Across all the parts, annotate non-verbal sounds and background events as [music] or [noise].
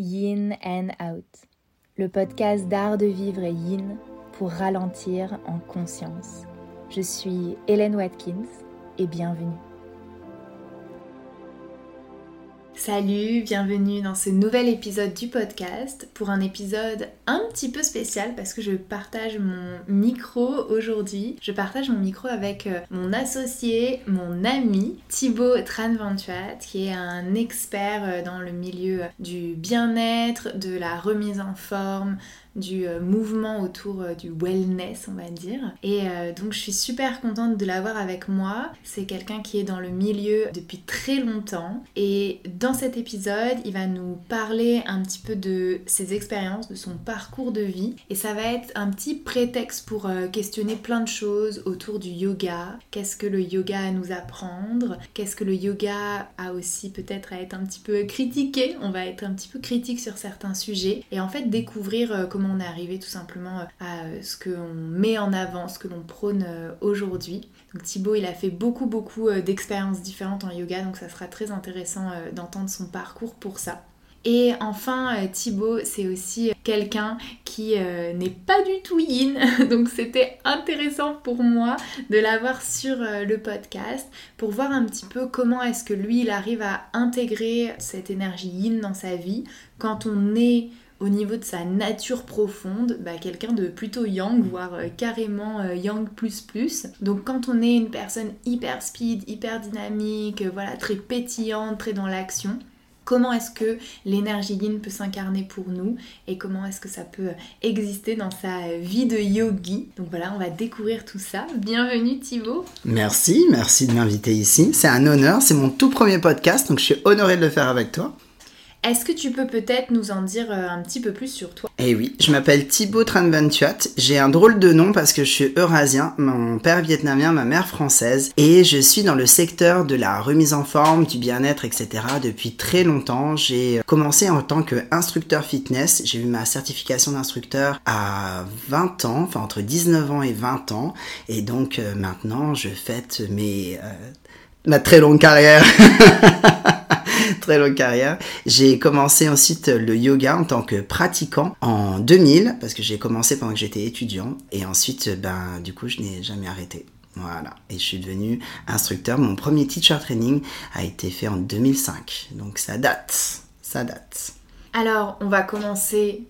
Yin and Out, le podcast d'art de vivre yin pour ralentir en conscience. Je suis Hélène Watkins et bienvenue. Salut, bienvenue dans ce nouvel épisode du podcast pour un épisode un petit peu spécial parce que je partage mon micro aujourd'hui. Je partage mon micro avec euh, mon associé, mon ami Thibaut Tranventuat qui est un expert euh, dans le milieu du bien-être, de la remise en forme, du euh, mouvement autour euh, du wellness, on va dire. Et euh, donc je suis super contente de l'avoir avec moi. C'est quelqu'un qui est dans le milieu depuis très longtemps. Et dans cet épisode, il va nous parler un petit peu de ses expériences, de son parcours de vie. Et ça va être un petit prétexte pour questionner plein de choses autour du yoga. Qu'est-ce que le yoga a à nous apprendre? Qu'est-ce que le yoga a aussi peut-être à être un petit peu critiqué? On va être un petit peu critique sur certains sujets. Et en fait découvrir comment on est arrivé tout simplement euh, à euh, ce qu'on met en avant, ce que l'on prône euh, aujourd'hui. Thibaut, il a fait beaucoup beaucoup d'expériences différentes en yoga, donc ça sera très intéressant d'entendre son parcours pour ça. Et enfin, Thibaut, c'est aussi quelqu'un qui n'est pas du tout yin, [laughs] donc c'était intéressant pour moi de l'avoir sur le podcast pour voir un petit peu comment est-ce que lui, il arrive à intégrer cette énergie yin dans sa vie quand on est au niveau de sa nature profonde, bah, quelqu'un de plutôt yang, voire euh, carrément euh, yang plus plus. Donc quand on est une personne hyper speed, hyper dynamique, euh, voilà, très pétillante, très dans l'action, comment est-ce que l'énergie yin peut s'incarner pour nous et comment est-ce que ça peut exister dans sa vie de yogi? Donc voilà, on va découvrir tout ça. Bienvenue Thibaut. Merci, merci de m'inviter ici. C'est un honneur, c'est mon tout premier podcast, donc je suis honoré de le faire avec toi. Est-ce que tu peux peut-être nous en dire euh, un petit peu plus sur toi? Eh oui, je m'appelle Thibaut Tranventuat. J'ai un drôle de nom parce que je suis eurasien, mon père vietnamien, ma mère française, et je suis dans le secteur de la remise en forme, du bien-être, etc. depuis très longtemps. J'ai commencé en tant qu'instructeur fitness. J'ai eu ma certification d'instructeur à 20 ans, enfin entre 19 ans et 20 ans, et donc euh, maintenant je fête mes euh, ma très longue carrière. [laughs] très longue carrière. J'ai commencé ensuite le yoga en tant que pratiquant en 2000 parce que j'ai commencé pendant que j'étais étudiant et ensuite ben du coup je n'ai jamais arrêté. Voilà, et je suis devenu instructeur. Mon premier teacher training a été fait en 2005. Donc ça date, ça date. Alors, on va commencer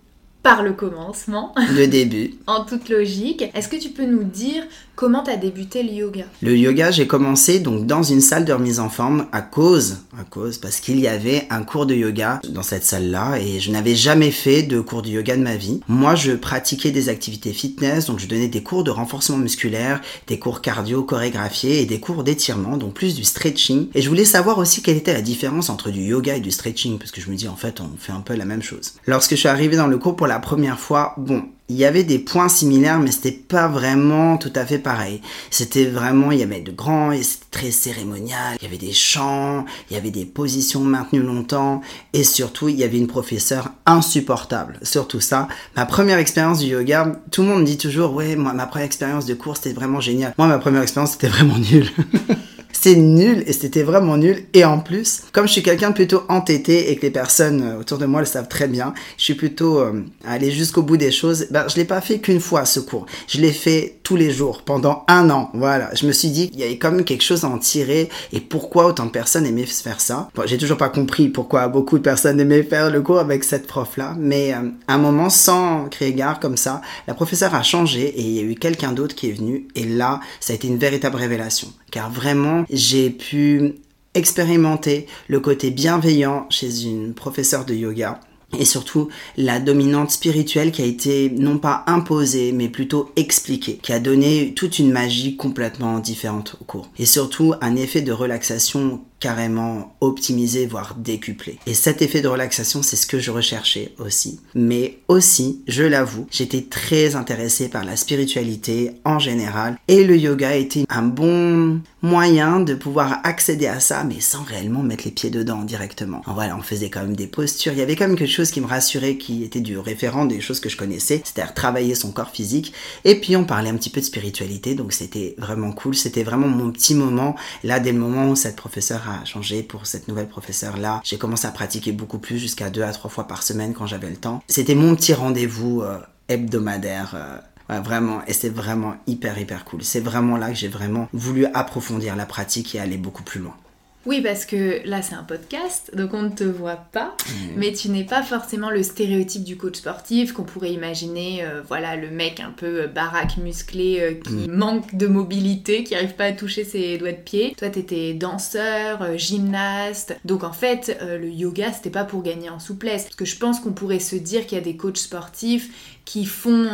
par le commencement. [laughs] Le début. en toute logique. Est-ce que tu peux nous dire comment tu as débuté le yoga? Le yoga, j'ai commencé donc dans une salle de remise en forme à cause, à cause parce qu'il y avait un cours de yoga dans cette salle-là et je n'avais jamais fait de cours de yoga de ma vie. Moi, je pratiquais des activités fitness, donc je donnais des cours de renforcement musculaire, des cours cardio chorégraphiés et des cours d'étirement, donc plus du stretching. Et je voulais savoir aussi quelle était la différence entre du yoga et du stretching parce que je me dis en fait, on fait un peu la même chose. Lorsque je suis arrivé dans le cours pour la première fois, bon, il y avait des points similaires, mais c'était pas vraiment tout à fait pareil. C'était vraiment, il y avait de grands, c'était très cérémonial, il y avait des chants, il y avait des positions maintenues longtemps, et surtout, il y avait une professeure insupportable. Surtout ça, ma première expérience du yoga, tout le monde dit toujours, ouais, moi, ma première expérience de cours, c'était vraiment génial. Moi, ma première expérience, c'était vraiment nul. [laughs] C'est nul et c'était vraiment nul. Et en plus, comme je suis quelqu'un plutôt entêté et que les personnes euh, autour de moi le savent très bien, je suis plutôt euh, jusqu'au bout des choses. Ben, je l'ai pas fait qu'une fois ce cours. Je l'ai fait tous les jours pendant un an. Voilà. Je me suis dit qu'il y avait quand même quelque chose à en tirer et pourquoi autant de personnes aimaient faire ça. J'ai toujours pas compris pourquoi beaucoup de personnes aimaient faire le cours avec cette prof là, mais euh, à un moment sans créer gare comme ça, la professeure a changé et il y a eu quelqu'un d'autre qui est venu et là, ça a été une véritable révélation car vraiment j'ai pu expérimenter le côté bienveillant chez une professeure de yoga et surtout la dominante spirituelle qui a été non pas imposée mais plutôt expliquée, qui a donné toute une magie complètement différente au cours. Et surtout un effet de relaxation carrément optimisé, voire décuplé. Et cet effet de relaxation, c'est ce que je recherchais aussi. Mais aussi, je l'avoue, j'étais très intéressée par la spiritualité en général et le yoga était un bon moyen de pouvoir accéder à ça, mais sans réellement mettre les pieds dedans directement. voilà, on faisait quand même des postures. Il y avait quand même quelque chose qui me rassurait, qui était du référent des choses que je connaissais, c'est-à-dire travailler son corps physique. Et puis on parlait un petit peu de spiritualité, donc c'était vraiment cool. C'était vraiment mon petit moment là dès le moment où cette professeure changé pour cette nouvelle professeure-là. J'ai commencé à pratiquer beaucoup plus, jusqu'à deux à trois fois par semaine quand j'avais le temps. C'était mon petit rendez-vous euh, hebdomadaire. Euh, vraiment, et c'est vraiment hyper hyper cool. C'est vraiment là que j'ai vraiment voulu approfondir la pratique et aller beaucoup plus loin. Oui, parce que là c'est un podcast, donc on ne te voit pas, mmh. mais tu n'es pas forcément le stéréotype du coach sportif qu'on pourrait imaginer, euh, voilà, le mec un peu euh, baraque, musclé, euh, qui mmh. manque de mobilité, qui n'arrive pas à toucher ses doigts de pied. Toi, t'étais danseur, gymnaste, donc en fait, le yoga c'était pas pour gagner en souplesse, parce que je pense qu'on pourrait se dire qu'il y a des coachs sportifs qui font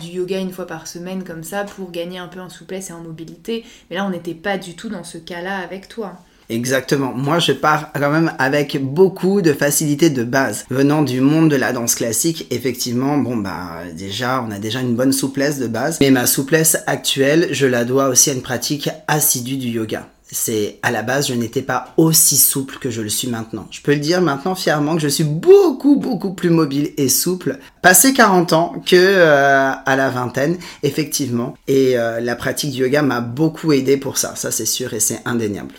du yoga une fois par semaine comme ça pour gagner un peu en souplesse et en mobilité, mais là on n'était pas du tout dans ce cas-là avec toi. Exactement. Moi, je pars quand même avec beaucoup de facilité de base. Venant du monde de la danse classique, effectivement, bon, bah, déjà, on a déjà une bonne souplesse de base. Mais ma souplesse actuelle, je la dois aussi à une pratique assidue du yoga c'est à la base je n'étais pas aussi souple que je le suis maintenant. Je peux le dire maintenant fièrement que je suis beaucoup beaucoup plus mobile et souple passé 40 ans que euh, à la vingtaine effectivement et euh, la pratique du yoga m'a beaucoup aidé pour ça, ça c'est sûr et c'est indéniable.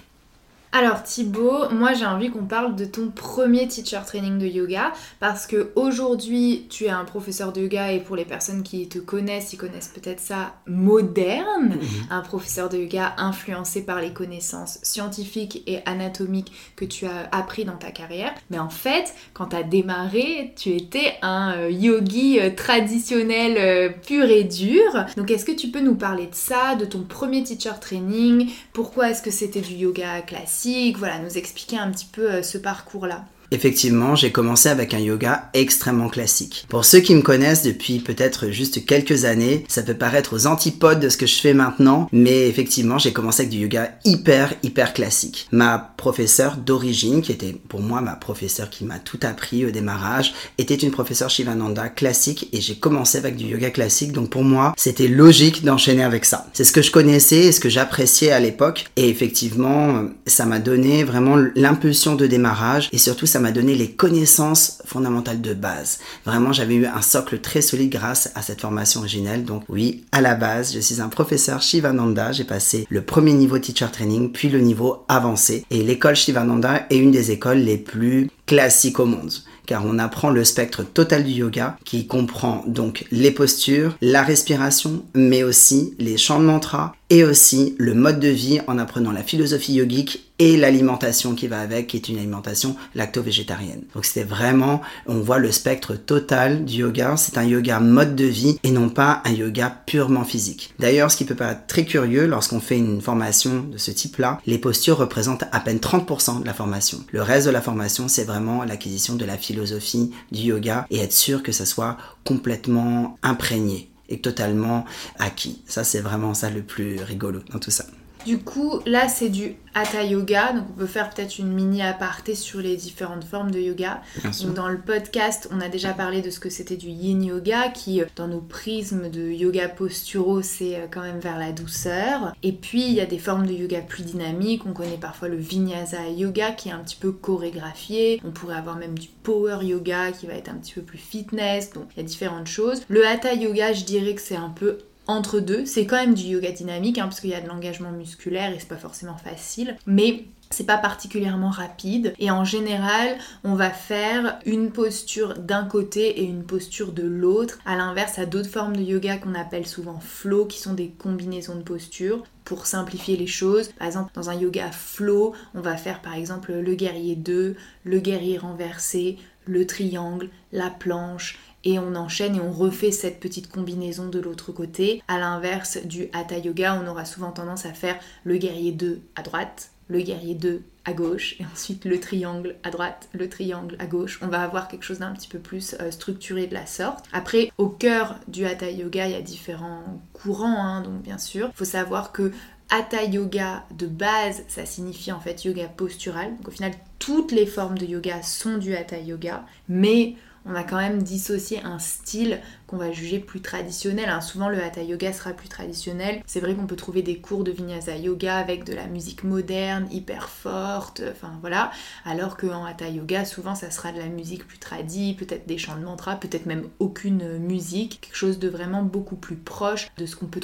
Alors Thibaut, moi j'ai envie qu'on parle de ton premier teacher training de yoga parce que aujourd'hui tu es un professeur de yoga et pour les personnes qui te connaissent, ils connaissent peut-être ça moderne, mhm. un professeur de yoga influencé par les connaissances scientifiques et anatomiques que tu as appris dans ta carrière. Mais en fait, quand tu as démarré, tu étais un euh, yogi euh, traditionnel euh, pur et dur. Donc est-ce que tu peux nous parler de ça, de ton premier teacher training? Pourquoi est-ce que c'était du yoga classique? Voilà, nous expliquer un petit peu euh, ce parcours-là. Effectivement, j'ai commencé avec un yoga extrêmement classique. Pour ceux qui me connaissent depuis peut-être juste quelques années, ça peut paraître aux antipodes de ce que je fais maintenant, mais effectivement, j'ai commencé avec du yoga hyper, hyper classique. Ma professeure d'origine, qui était pour moi ma professeure qui m'a tout appris au démarrage, était une professeure Shivananda classique et j'ai commencé avec du yoga classique, donc pour moi, c'était logique d'enchaîner avec ça. C'est ce que je connaissais et ce que j'appréciais à l'époque, et effectivement, ça m'a donné vraiment l'impulsion de démarrage et surtout ça m'a donné les connaissances fondamentales de base. Vraiment, j'avais eu un socle très solide grâce à cette formation originelle. Donc oui, à la base, je suis un professeur Shivananda. J'ai passé le premier niveau teacher training, puis le niveau avancé. Et l'école Shivananda est une des écoles les plus classiques au monde car on apprend le spectre total du yoga qui comprend donc les postures, la respiration, mais aussi les chants de mantra et aussi le mode de vie en apprenant la philosophie yogique et l'alimentation qui va avec, qui est une alimentation lacto-végétarienne. Donc c'était vraiment, on voit le spectre total du yoga, c'est un yoga mode de vie et non pas un yoga purement physique. D'ailleurs, ce qui peut paraître très curieux lorsqu'on fait une formation de ce type-là, les postures représentent à peine 30% de la formation. Le reste de la formation, c'est vraiment l'acquisition de la philosophie du yoga et être sûr que ça soit complètement imprégné totalement acquis. Ça, c'est vraiment ça le plus rigolo dans tout ça. Du coup, là, c'est du Hatha Yoga. Donc, on peut faire peut-être une mini aparté sur les différentes formes de yoga. Donc, dans le podcast, on a déjà parlé de ce que c'était du Yin Yoga, qui, euh, dans nos prismes de yoga posturaux, c'est euh, quand même vers la douceur. Et puis, il y a des formes de yoga plus dynamiques. On connaît parfois le Vinyasa Yoga, qui est un petit peu chorégraphié. On pourrait avoir même du Power Yoga, qui va être un petit peu plus fitness. Donc, il y a différentes choses. Le Hatha Yoga, je dirais que c'est un peu entre deux. C'est quand même du yoga dynamique, hein, parce qu'il y a de l'engagement musculaire et c'est pas forcément facile. Mais c'est pas particulièrement rapide et en général on va faire une posture d'un côté et une posture de l'autre à l'inverse à d'autres formes de yoga qu'on appelle souvent flow qui sont des combinaisons de postures pour simplifier les choses par exemple dans un yoga flow on va faire par exemple le guerrier 2 le guerrier renversé le triangle la planche et on enchaîne et on refait cette petite combinaison de l'autre côté. À l'inverse du Hatha Yoga, on aura souvent tendance à faire le guerrier 2 à droite, le guerrier 2 à gauche et ensuite le triangle à droite, le triangle à gauche. On va avoir quelque chose d'un petit peu plus euh, structuré de la sorte. Après, au cœur du Hatha Yoga, il y a différents courants, hein, donc bien sûr. Il faut savoir que Hatha Yoga de base, ça signifie en fait yoga postural. Donc au final, toutes les formes de yoga sont du Hatha Yoga, mais on a quand même dissocié un style qu'on va juger plus traditionnel. Hein. Souvent le hatha yoga sera plus traditionnel. C'est vrai qu'on peut trouver des cours de vinyasa yoga avec de la musique moderne, hyper forte, enfin voilà. Alors qu'en hatha yoga, souvent ça sera de la musique plus tradie, peut-être des chants de mantra, peut-être même aucune musique. Quelque chose de vraiment beaucoup plus proche de ce qu'on peut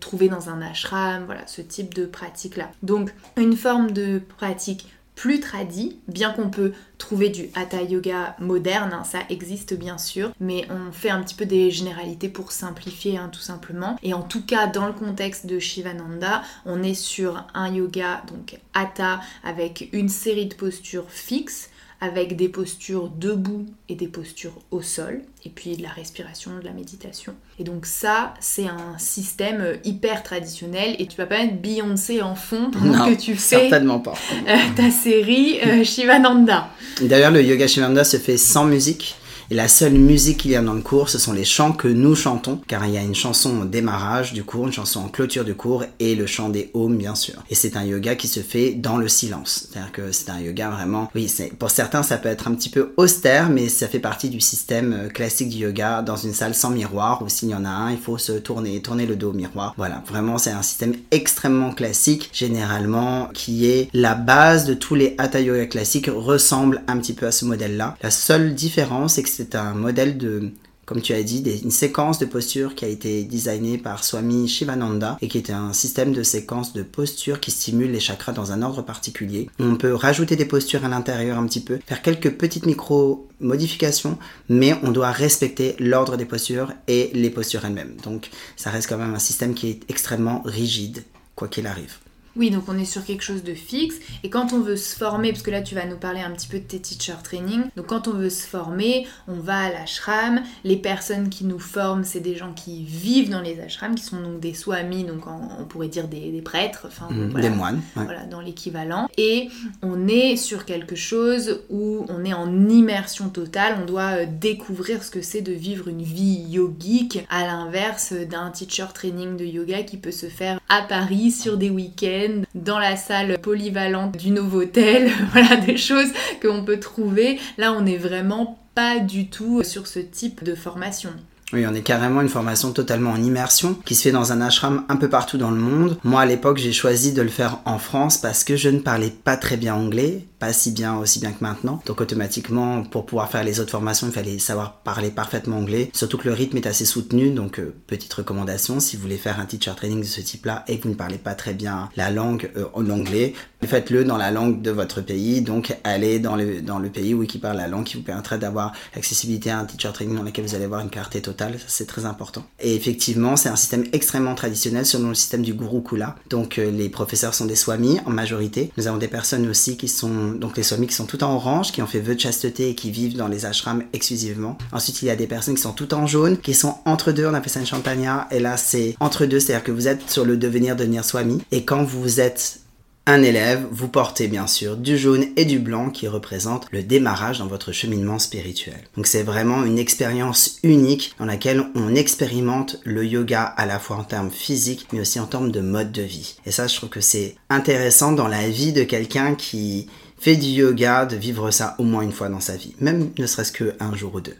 trouver dans un ashram, voilà, ce type de pratique-là. Donc une forme de pratique plus tradis, bien qu'on peut trouver du hatha yoga moderne, hein, ça existe bien sûr, mais on fait un petit peu des généralités pour simplifier hein, tout simplement. Et en tout cas, dans le contexte de Shivananda, on est sur un yoga donc hatha avec une série de postures fixes avec des postures debout et des postures au sol, et puis de la respiration, de la méditation. Et donc ça, c'est un système hyper traditionnel, et tu vas pas mettre Beyoncé en fond pendant que tu fais certainement pas. Euh, ta série euh, Shivananda. D'ailleurs, le yoga Shivananda se fait sans musique. Et la seule musique qu'il y a dans le cours, ce sont les chants que nous chantons, car il y a une chanson au démarrage du cours, une chanson en clôture du cours et le chant des Om, bien sûr. Et c'est un yoga qui se fait dans le silence. C'est-à-dire que c'est un yoga vraiment, oui, pour certains, ça peut être un petit peu austère, mais ça fait partie du système euh, classique du yoga dans une salle sans miroir, ou s'il y en a un, il faut se tourner, tourner le dos au miroir. Voilà, vraiment, c'est un système extrêmement classique, généralement, qui est la base de tous les hatha yoga classiques, ressemble un petit peu à ce modèle-là. La seule différence, c'est que c'est un modèle de, comme tu as dit, une séquence de postures qui a été designée par Swami Shivananda et qui était un système de séquences de postures qui stimule les chakras dans un ordre particulier. On peut rajouter des postures à l'intérieur un petit peu, faire quelques petites micro modifications, mais on doit respecter l'ordre des postures et les postures elles-mêmes. Donc ça reste quand même un système qui est extrêmement rigide, quoi qu'il arrive. Oui, donc on est sur quelque chose de fixe. Et quand on veut se former, parce que là tu vas nous parler un petit peu de tes teacher training, donc quand on veut se former, on va à l'ashram. Les personnes qui nous forment, c'est des gens qui vivent dans les ashrams, qui sont donc des swamis, donc on pourrait dire des, prêtres, enfin mmh, des moines. Voilà, dans l'équivalent. Et on est sur quelque chose où on est en immersion totale, on doit euh, découvrir ce que c'est de vivre une vie yogique, à l'inverse d'un teacher training de yoga qui peut se faire à Paris sur des week-ends dans la salle polyvalente du Novotel, [laughs] voilà des choses qu'on peut trouver. Là, on n'est vraiment pas du tout sur ce type de formation. Oui, on est carrément une formation totalement en immersion qui se fait dans un ashram un peu partout dans le monde. Moi, à l'époque, j'ai choisi de le faire en France parce que je ne parlais pas très bien anglais pas si bien, aussi bien que maintenant. Donc automatiquement, pour pouvoir faire les autres formations, il fallait savoir parler parfaitement anglais. Surtout que le rythme est assez soutenu, donc euh, petite recommandation, si vous voulez faire un teacher training de ce type-là et que vous ne parlez pas très bien la langue euh, en anglais, faites-le dans la langue de votre pays. Donc allez dans le, dans le pays où qui parle la langue qui vous permettrait d'avoir l'accessibilité à un teacher training dans lequel vous allez avoir une clarté totale. C'est très important. Et effectivement, c'est un système extrêmement traditionnel selon le système du Gurukula. Donc euh, les professeurs sont des swamis en majorité. Nous avons des personnes aussi qui sont donc les swamis qui sont tout en orange, qui ont fait vœu de chasteté et qui vivent dans les ashrams exclusivement. Ensuite, il y a des personnes qui sont tout en jaune, qui sont entre deux, on appelle ça une champagne, et là c'est entre deux, c'est-à-dire que vous êtes sur le devenir devenir swami, et quand vous êtes un élève, vous portez bien sûr du jaune et du blanc qui représentent le démarrage dans votre cheminement spirituel. Donc c'est vraiment une expérience unique dans laquelle on expérimente le yoga à la fois en termes physiques mais aussi en termes de mode de vie. Et ça je trouve que c'est intéressant dans la vie de quelqu'un qui fait du yoga, de vivre ça au moins une fois dans sa vie, même ne serait-ce qu'un jour ou deux.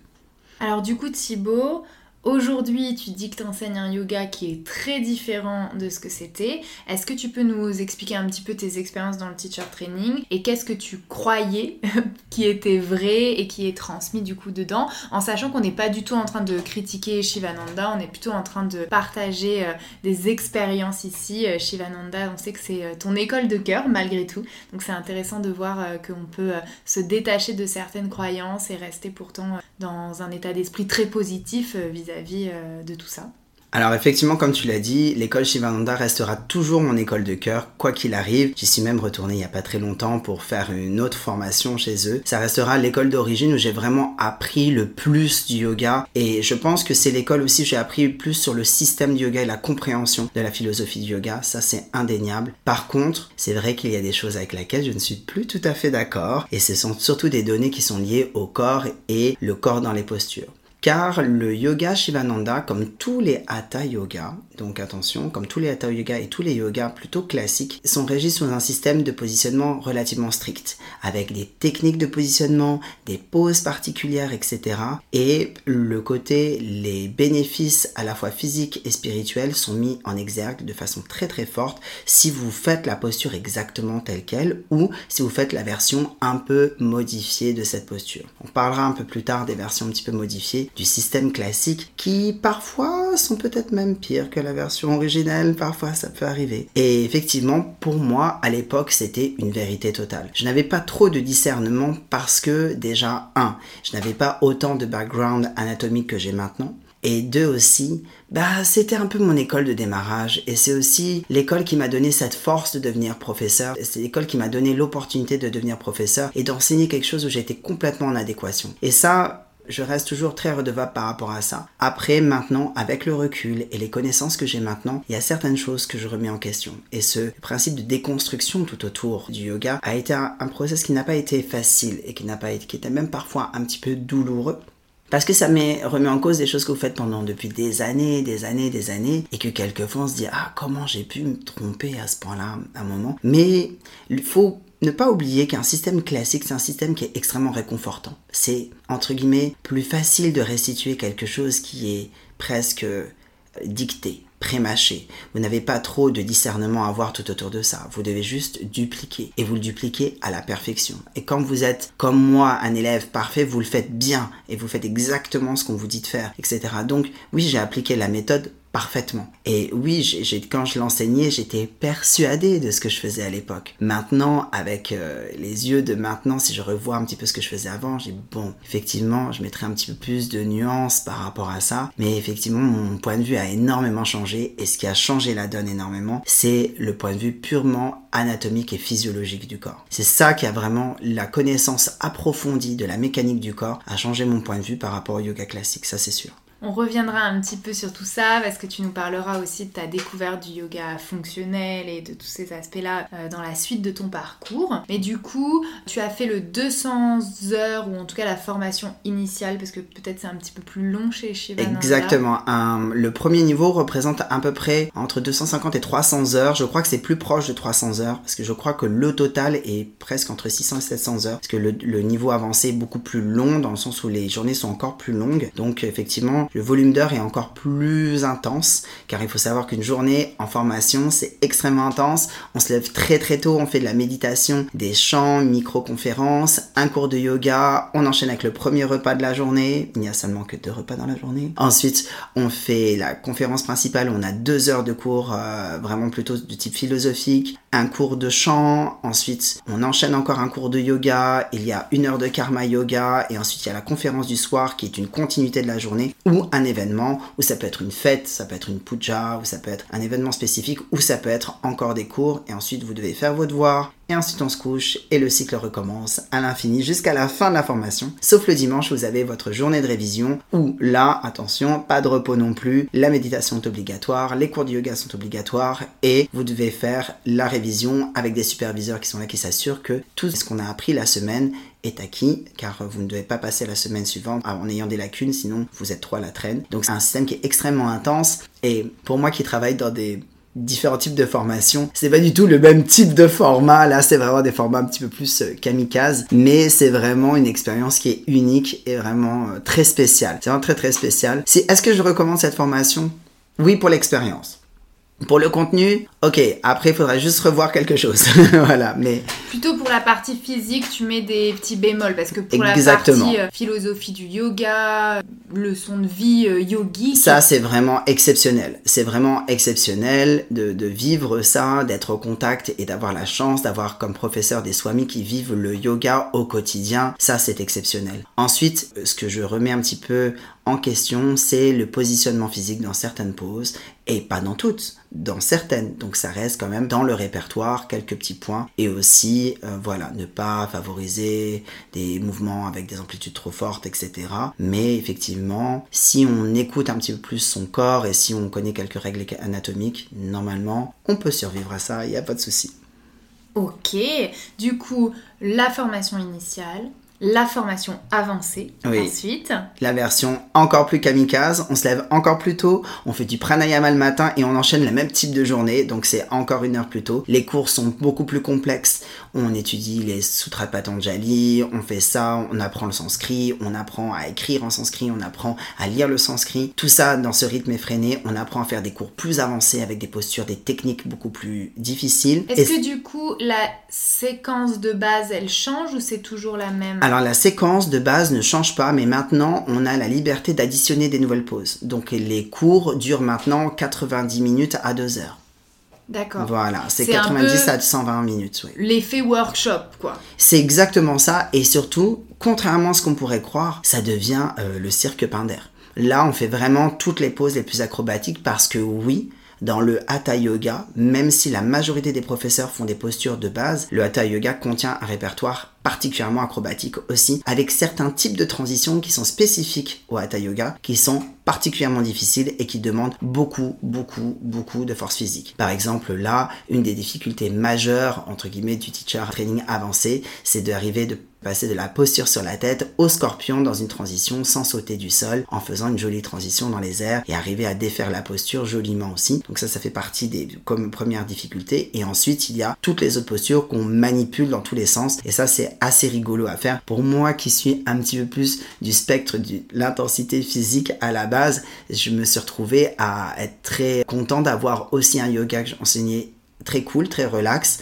Alors du coup Thibaut, Aujourd'hui, tu dis que tu enseignes un yoga qui est très différent de ce que c'était. Est-ce que tu peux nous expliquer un petit peu tes expériences dans le teacher training et qu'est-ce que tu croyais [laughs] qui était vrai et qui est transmis du coup dedans en sachant qu'on n'est pas du tout en train de critiquer Shivananda, on est plutôt en train de partager euh, des expériences ici. Euh, Shivananda, on sait que c'est euh, ton école de cœur malgré tout. Donc c'est intéressant de voir qu'on peut se détacher de certaines croyances et rester pourtant dans un état d'esprit très positif vis euh, de tout ça alors effectivement, comme tu l'as dit, l'école Shivananda restera toujours mon école de cœur, quoi qu'il arrive. J'y suis même retourné il n'y a pas très longtemps pour faire une autre formation chez eux. Ça restera l'école d'origine où j'ai vraiment appris le plus du yoga. Et je pense que c'est l'école aussi où j'ai appris le plus sur le système du yoga et la compréhension de la philosophie du yoga. Ça, c'est indéniable. Par contre, c'est vrai qu'il y a des choses avec lesquelles je ne suis plus tout à fait d'accord. Et ce sont surtout des données qui sont liées au corps et le corps dans les postures. Car le yoga Shivananda, comme tous les hatha yoga, donc attention, comme tous les hatha yoga et tous les yogas plutôt classiques, sont régis sous un système de positionnement relativement strict, avec des techniques de positionnement, des poses particulières, etc. Et le côté, les bénéfices à la fois physiques et spirituels sont mis en exergue de façon très très forte si vous faites la posture exactement telle qu'elle ou si vous faites la version un peu modifiée de cette posture. On parlera un peu plus tard des versions un petit peu modifiées du système classique qui parfois sont peut-être même pires que la version originelle, parfois ça peut arriver. Et effectivement, pour moi, à l'époque, c'était une vérité totale. Je n'avais pas trop de discernement parce que déjà, un, je n'avais pas autant de background anatomique que j'ai maintenant. Et deux aussi, bah c'était un peu mon école de démarrage et c'est aussi l'école qui m'a donné cette force de devenir professeur. C'est l'école qui m'a donné l'opportunité de devenir professeur et d'enseigner quelque chose où j'étais complètement en adéquation. Et ça, je reste toujours très redevable par rapport à ça. Après, maintenant, avec le recul et les connaissances que j'ai maintenant, il y a certaines choses que je remets en question. Et ce principe de déconstruction tout autour du yoga a été un, un process qui n'a pas été facile et qui n'a pas été, qui était même parfois un petit peu douloureux. Parce que ça met, remet en cause des choses que vous faites pendant depuis des années, des années, des années, et que quelquefois on se dit ah comment j'ai pu me tromper à ce point-là à un moment. Mais il faut ne pas oublier qu'un système classique, c'est un système qui est extrêmement réconfortant. C'est, entre guillemets, plus facile de restituer quelque chose qui est presque dicté, prémâché. Vous n'avez pas trop de discernement à avoir tout autour de ça. Vous devez juste dupliquer. Et vous le dupliquez à la perfection. Et quand vous êtes, comme moi, un élève parfait, vous le faites bien. Et vous faites exactement ce qu'on vous dit de faire, etc. Donc, oui, j'ai appliqué la méthode Et oui, quand je l'enseignais, j'étais persuadé de ce que je faisais à l'époque. Maintenant, avec euh, les yeux de maintenant, si je revois un petit peu ce que je faisais avant, j'ai bon, effectivement, je mettrais un petit peu plus de nuances par rapport à ça. Mais effectivement, mon point de vue a énormément changé. Et ce qui a changé la donne énormément, c'est le point de vue purement anatomique et physiologique du corps. C'est ça qui a vraiment la connaissance approfondie de la mécanique du corps a changé mon point de vue par rapport au yoga classique, ça c'est sûr. On reviendra un petit peu sur tout ça parce que tu nous parleras aussi de ta découverte du yoga fonctionnel et de tous ces aspects-là euh, dans la suite de ton parcours. Mais du coup, tu as fait le 200 heures ou en tout cas la formation initiale parce que peut-être c'est un petit peu plus long chez Shivananda. Exactement. le premier niveau représente à peu près entre 250 et 300 heures. Je crois que c'est plus proche de 300 heures parce que je crois que le total est presque entre 600 et 700 heures parce que le, le niveau avancé est beaucoup plus long dans le sens où les journées sont encore plus longues. Donc effectivement, le volume d'heures est encore plus intense, car il faut savoir qu'une journée en formation, c'est extrêmement intense. On se lève très très tôt, on fait de la méditation, des chants, micro-conférences, un cours de yoga, on enchaîne avec le premier repas de la journée. Il n'y a seulement que deux repas dans la journée. Ensuite, on fait la conférence principale, on a deux heures de cours euh, vraiment plutôt de type philosophique, un cours de chant, ensuite on enchaîne encore un cours de yoga, il y a une heure de karma yoga, et ensuite il y a la conférence du soir qui est une continuité de la journée, ou un événement, ou ça peut être une fête, ça peut être une puja, ou ça peut être un événement spécifique, ou ça peut être encore des cours, et ensuite vous devez faire vos devoirs, et ensuite on se couche, et le cycle recommence à l'infini jusqu'à la fin de la formation. Sauf le dimanche, vous avez votre journée de révision, où là, attention, pas de repos non plus, la méditation est obligatoire, les cours de yoga sont obligatoires, et vous devez faire la révision avec des superviseurs qui sont là, qui s'assurent que tout ce qu'on a appris la semaine est acquis, car vous ne devez pas passer la semaine suivante en ayant des lacunes, sinon vous êtes trop à la traîne. Donc c'est un système qui est extrêmement intense, et pour moi qui travaille dans des différents types de formations. C'est pas du tout le même type de format. Là, c'est vraiment des formats un petit peu plus euh, kamikaze. Mais c'est vraiment une expérience qui est unique et vraiment euh, très spéciale. C'est vraiment très très spécial. Est-ce que je recommande cette formation? Oui, pour l'expérience. Pour le contenu, ok, après il faudra juste revoir quelque chose. [laughs] voilà, mais. Plutôt pour la partie physique, tu mets des petits bémols parce que pour la partie euh, philosophie du yoga, leçon de vie euh, yogique. Ça, c'est vraiment exceptionnel. C'est vraiment exceptionnel de, de vivre ça, d'être au contact et d'avoir la chance d'avoir comme professeur des swamis qui vivent le yoga au quotidien. Ça, c'est exceptionnel. Ensuite, ce que je remets un petit peu en question, c'est le positionnement physique dans certaines poses et pas dans toutes, dans certaines. Donc ça reste quand même dans le répertoire quelques petits points et aussi euh, voilà, ne pas favoriser des mouvements avec des amplitudes trop fortes, etc. Mais effectivement, si on écoute un petit peu plus son corps et si on connaît quelques règles anatomiques, normalement, on peut survivre à ça, il n'y a pas de souci. Ok, du coup, la formation initiale, la formation avancée ensuite. La version encore plus kamikaze, on se lève encore plus tôt, on fait du pranayama le matin et on enchaîne le même type de journée, donc c'est encore une heure plus tôt. Les cours sont beaucoup plus complexes, on étudie les sutras de Patanjali, on fait ça, on apprend le sanskrit, on apprend à écrire en sanskrit, on apprend à lire le sanskrit. Tout ça dans ce rythme effréné, on apprend à faire des cours plus avancés avec des postures, des techniques beaucoup plus difficiles. Est-ce que du coup la séquence de base elle change ou c'est toujours la même? Alors la séquence de base ne change pas, mais maintenant on a la liberté d'additionner des nouvelles pauses. Donc les cours durent maintenant 90 minutes à 2 heures. D'accord. Voilà, c'est C'est un 90 peu- à 120 minutes. oui. L'effet workshop, quoi. C'est exactement ça, et surtout, contrairement à ce qu'on pourrait croire, ça devient euh, le cirque Pinder. Là, on fait vraiment toutes les poses les plus acrobatiques parce que oui, dans le Hatha Yoga, même si la majorité des professeurs font des postures de base, le Hatha Yoga contient un répertoire particulièrement acrobatique aussi, avec certains types de transitions qui sont spécifiques au Hatha Yoga, qui sont particulièrement difficiles et qui demandent beaucoup, beaucoup, beaucoup de force physique. Par exemple, là, une des difficultés majeures, entre guillemets, du teacher training avancé, c'est d'arriver de passer de la posture sur la tête au scorpion dans une transition sans sauter du sol, en faisant une jolie transition dans les airs et arriver à défaire la posture joliment aussi. Donc ça, ça fait partie des comme première difficulté. Et ensuite, il y a toutes les autres postures qu'on manipule dans tous les sens. Et ça, c'est assez rigolo à faire. Pour moi qui suis un petit peu plus du spectre de l'intensité physique à la base, je me suis retrouvé à être très content d'avoir aussi un yoga que j'enseignais très cool, très relax,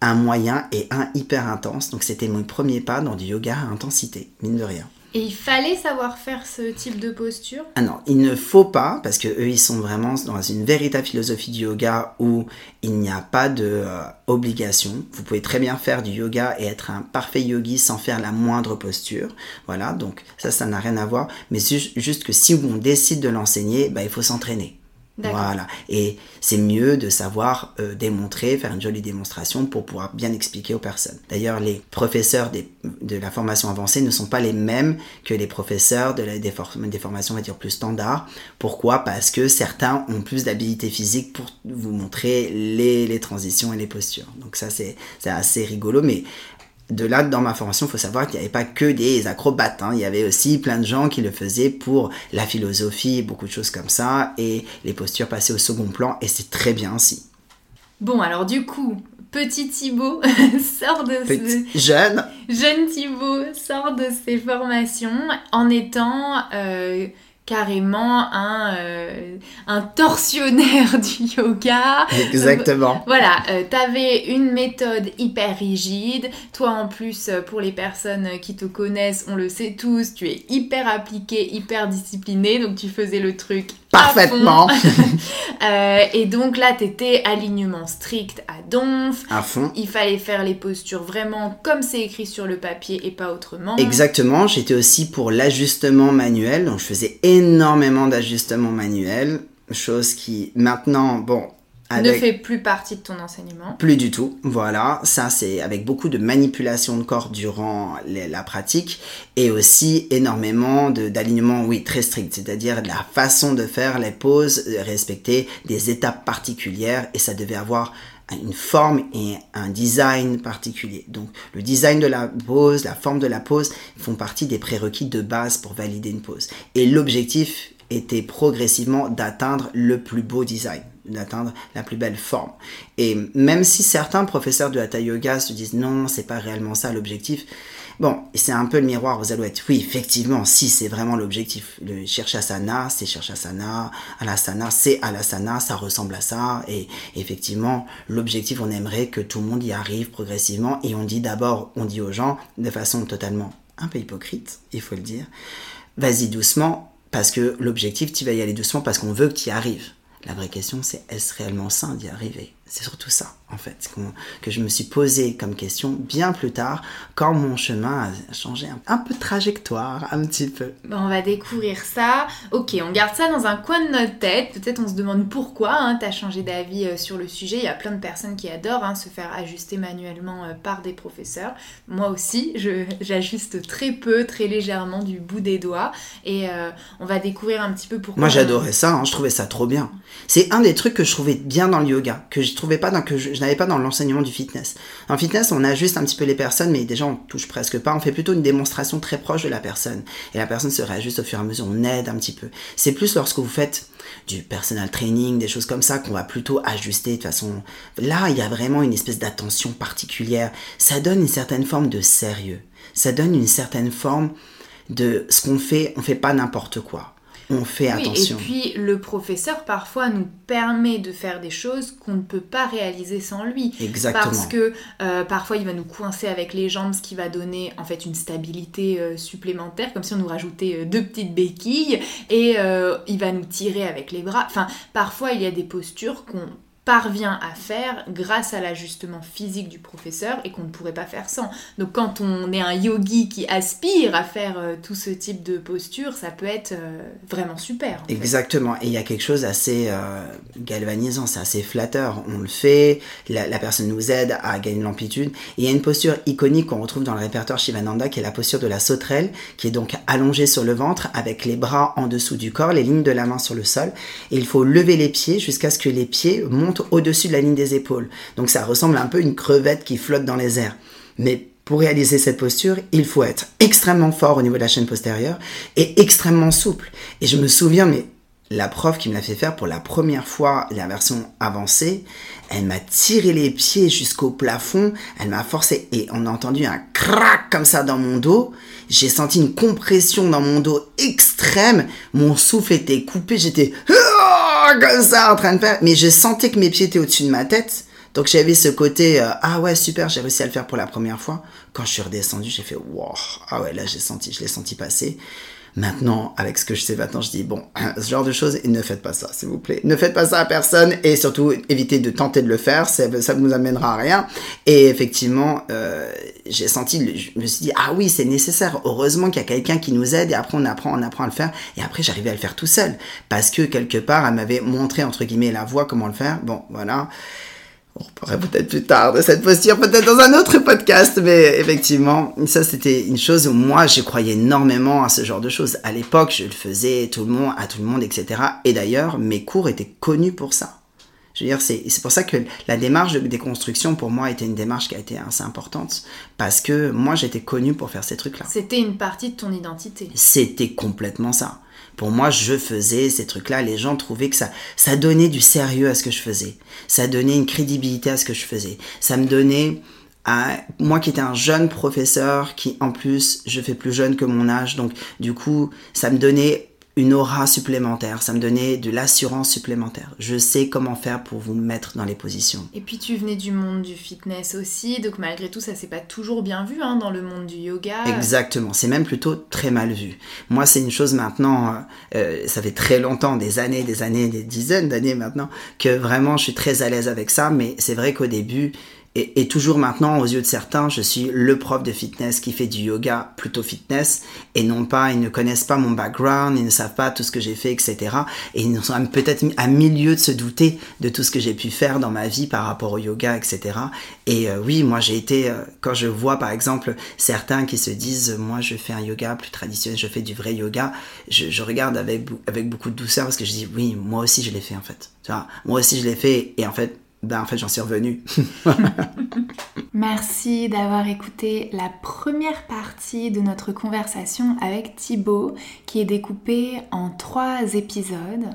un moyen et un hyper intense. Donc c'était mon premier pas dans du yoga à intensité, mine de rien. Et il fallait savoir faire ce type de posture? Ah non, il ne faut pas, parce que eux, ils sont vraiment dans une véritable philosophie du yoga où il n'y a pas de euh, obligation. Vous pouvez très bien faire du yoga et être un parfait yogi sans faire la moindre posture. Voilà, donc ça, ça n'a rien à voir. Mais juste que si on décide de l'enseigner, bah, il faut s'entraîner. Voilà. Et c'est mieux de savoir euh, démontrer, faire une jolie démonstration pour pouvoir bien expliquer aux personnes. D'ailleurs, les professeurs de la formation avancée ne sont pas les mêmes que les professeurs de la, des, for- des formations, on va dire, plus standards. Pourquoi? Parce que certains ont plus d'habilité physique pour vous montrer les, les transitions et les postures. Donc ça, c'est assez rigolo. Mais de là, dans ma formation, il faut savoir qu'il n'y avait pas que des acrobates. hein. Il y avait aussi plein de gens qui le faisaient pour la philosophie, beaucoup de choses comme ça. Et les postures passaient au second plan. Et c'est très bien ainsi. Bon, alors du coup, petit Thibaut [laughs] sort de ce... Petit, jeune, Jeune Thibaut sort de ses formations en étant euh, carrément un, euh, un tortionnaire [laughs] du yoga. exactement. Voilà, euh, t'avais une méthode hyper rigide. Toi, en plus, euh, pour les personnes qui te connaissent, on le sait tous, tu es hyper appliqué, hyper discipliné, donc tu faisais le truc Parfaitement. [laughs] Euh, et donc là, t'étais alignement strict à donf. À fond. Il fallait faire les postures vraiment comme c'est écrit sur le papier et pas autrement. Exactement, j'étais aussi pour l'ajustement manuel, donc je faisais énormément d'ajustements manuels, chose qui maintenant, bon, Ne fait plus partie de ton enseignement. plus du tout, voilà, ça c'est avec beaucoup de manipulation de corps durant les- la pratique et aussi énormément d'alignement, oui, très strict, c'est-à-dire la façon de faire les poses, euh, respecter des étapes particulières et ça devait avoir une forme et un design particulier. Donc le design de la pose, la forme de la pose font partie des prérequis de base pour valider une pose. Et l'objectif était progressivement d'atteindre le plus beau design, d'atteindre la plus belle forme. Et même si certains professeurs de Hatha Yoga se disent non, c'est pas réellement ça l'objectif, bon, c'est un peu le miroir aux alouettes. Oui, effectivement, si c'est vraiment l'objectif. Le Shirshasana, c'est Shirshasana, Alasana, c'est Alasana, ça ressemble à ça. Et effectivement, l'objectif, on aimerait que tout le monde y arrive progressivement. Et on dit d'abord, on dit aux gens, de façon totalement un peu hypocrite, il faut le dire, vas-y doucement, parce que l'objectif, tu vas y aller doucement parce qu'on veut que tu y arrives. La vraie question, c'est est-ce réellement sain d'y arriver? C'est surtout ça, en fait, que je me suis posé comme question bien plus tard, quand mon chemin a changé un, un peu de trajectoire, un petit peu. Bon, on va découvrir ça. Ok, on garde ça dans un coin de notre tête. Peut-être on se demande pourquoi hein, t'as changé d'avis euh, sur le sujet. Il y a plein de personnes qui adorent hein, se faire ajuster manuellement euh, par des professeurs. Moi aussi, [laughs] j'ajuste très peu, très légèrement du bout des doigts. Et euh, on va découvrir un petit peu pourquoi. Moi, j'adorais ça, hein, je trouvais ça trop bien. C'est un des trucs que je trouvais bien dans le yoga, que je trouvais pas que je, je n'avais pas dans l'enseignement du fitness. En fitness, on ajuste un petit peu les personnes, mais déjà, on touche presque pas. On fait plutôt une démonstration très proche de la personne. Et la personne se réajuste au fur et à mesure, on aide un petit peu. C'est plus lorsque vous faites du personal training, des choses comme ça, qu'on va plutôt ajuster de façon... Là, il y a vraiment une espèce d'attention particulière. Ça donne une certaine forme de sérieux. Ça donne une certaine forme de ce qu'on fait, on fait pas n'importe quoi. On fait attention. Et puis le professeur parfois nous permet de faire des choses qu'on ne peut pas réaliser sans lui. Exactement. Parce que euh, parfois il va nous coincer avec les jambes, ce qui va donner en fait une stabilité euh, supplémentaire, comme si on nous rajoutait euh, deux petites béquilles, et il va nous tirer avec les bras. Enfin, parfois il y a des postures qu'on parvient à faire grâce à l'ajustement physique du professeur et qu'on ne pourrait pas faire sans. Donc quand on est un yogi qui aspire à faire euh, tout ce type de posture, ça peut être euh, vraiment super. Exactement, et il y a quelque chose assez euh, galvanisant, c'est assez flatteur. On le fait, la, personne nous aide à gagner l'amplitude. Il y a une posture iconique qu'on retrouve dans le répertoire Shivananda qui est la posture de la sauterelle, qui est donc allongée sur le ventre avec les bras en dessous du corps, les lignes de la main sur le sol. Et il faut lever les pieds jusqu'à ce que les pieds montent au-dessus de la ligne des épaules. Donc ça ressemble un peu à une crevette qui flotte dans les airs. Mais pour réaliser cette posture, il faut être extrêmement fort au niveau de la chaîne postérieure et extrêmement souple. Et je me souviens, mais la prof qui me l'a fait faire pour la première fois la version avancée, elle m'a tiré les pieds jusqu'au plafond, elle m'a forcé et on a entendu un crack comme ça dans mon dos. J'ai senti une compression dans mon dos extrême, mon souffle était coupé, j'étais comme ça en train de faire. Mais je sentais que mes pieds étaient au-dessus de ma tête. Donc j'avais ce côté, euh, ah ouais, super, j'ai réussi à le faire pour la première fois. Quand je suis redescendu, j'ai fait, wow, ah ouais, là j'ai senti, je l'ai senti passer. Maintenant, avec ce que je sais maintenant, je dis, bon, [clears throat] ce genre de choses, ne faites pas ça, s'il vous plaît. Ne faites pas ça à personne et surtout, évitez de tenter de le faire, ça ne nous amènera à rien. Et effectivement, euh, j'ai senti, je me suis dit, ah oui, c'est nécessaire. Heureusement qu'il y a quelqu'un qui nous aide et après on apprend, on apprend à le faire. Et après, j'arrivais à le faire tout seul. Parce que quelque part, elle m'avait montré, entre guillemets, la voie, comment le faire. Bon, voilà. On reparlera peut-être plus tard de cette posture, peut-être dans un autre podcast, mais effectivement, ça c'était une chose où moi j'y croyais énormément à ce genre de choses. À l'époque, je le faisais tout le monde, à tout le monde, etc. Et d'ailleurs, mes cours étaient connus pour ça. Je veux dire, c'est pour ça que la démarche de déconstruction, pour moi, était une démarche qui a été assez importante. Parce que moi, j'étais connu pour faire ces trucs-là. C'était une partie de ton identité. C'était complètement ça. Pour moi, je faisais ces trucs-là. Les gens trouvaient que ça, ça donnait du sérieux à ce que je faisais. Ça donnait une crédibilité à ce que je faisais. Ça me donnait à moi qui étais un jeune professeur, qui en plus, je fais plus jeune que mon âge. Donc, du coup, ça me donnait une aura supplémentaire, ça me donnait de l'assurance supplémentaire. Je sais comment faire pour vous mettre dans les positions. Et puis tu venais du monde du fitness aussi, donc malgré tout ça s'est pas toujours bien vu hein, dans le monde du yoga. Exactement, c'est même plutôt très mal vu. Moi c'est une chose maintenant, euh, euh, ça fait très longtemps, des années, des années, des dizaines d'années maintenant, que vraiment je suis très à l'aise avec ça, mais c'est vrai qu'au début et, toujours maintenant, aux yeux de certains, je suis le prof de fitness qui fait du yoga plutôt fitness, et non pas, ils ne connaissent pas mon background, ils ne savent pas tout ce que j'ai fait, etc. Et ils sont peut-être à milieu de se douter de tout ce que j'ai pu faire dans ma vie par rapport au yoga, etc. Et euh, oui, moi j'ai été, euh, quand je vois par exemple certains qui se disent, moi je fais un yoga plus traditionnel, je fais du vrai yoga, je, regarde avec, beaucoup de douceur parce que je dis, oui, moi aussi je l'ai fait en fait. Moi aussi je l'ai fait, et en fait, ben en fait j'en suis revenu. [laughs] Merci d'avoir écouté la première partie de notre conversation avec Thibaut qui est découpée en trois épisodes.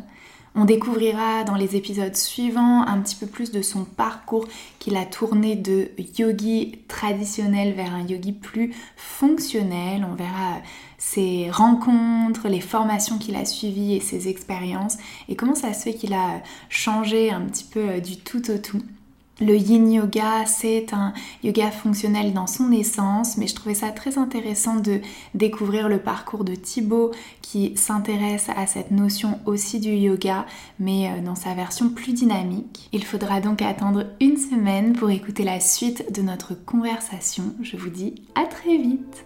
On découvrira dans les épisodes suivants un petit peu plus de son parcours qu'il a tourné de yogi traditionnel vers un yogi plus fonctionnel. On verra ses rencontres, les formations qu'il a suivies et ses expériences et comment ça se fait qu'il a changé un petit peu euh, du tout au tout. Le yin yoga, c'est un yoga fonctionnel dans son essence, mais je trouvais ça très intéressant de découvrir le parcours de Thibaut qui s'intéresse à cette notion aussi du yoga, mais euh, dans sa version plus dynamique. Il faudra donc attendre une semaine pour écouter la suite de notre conversation. Je vous dis à très vite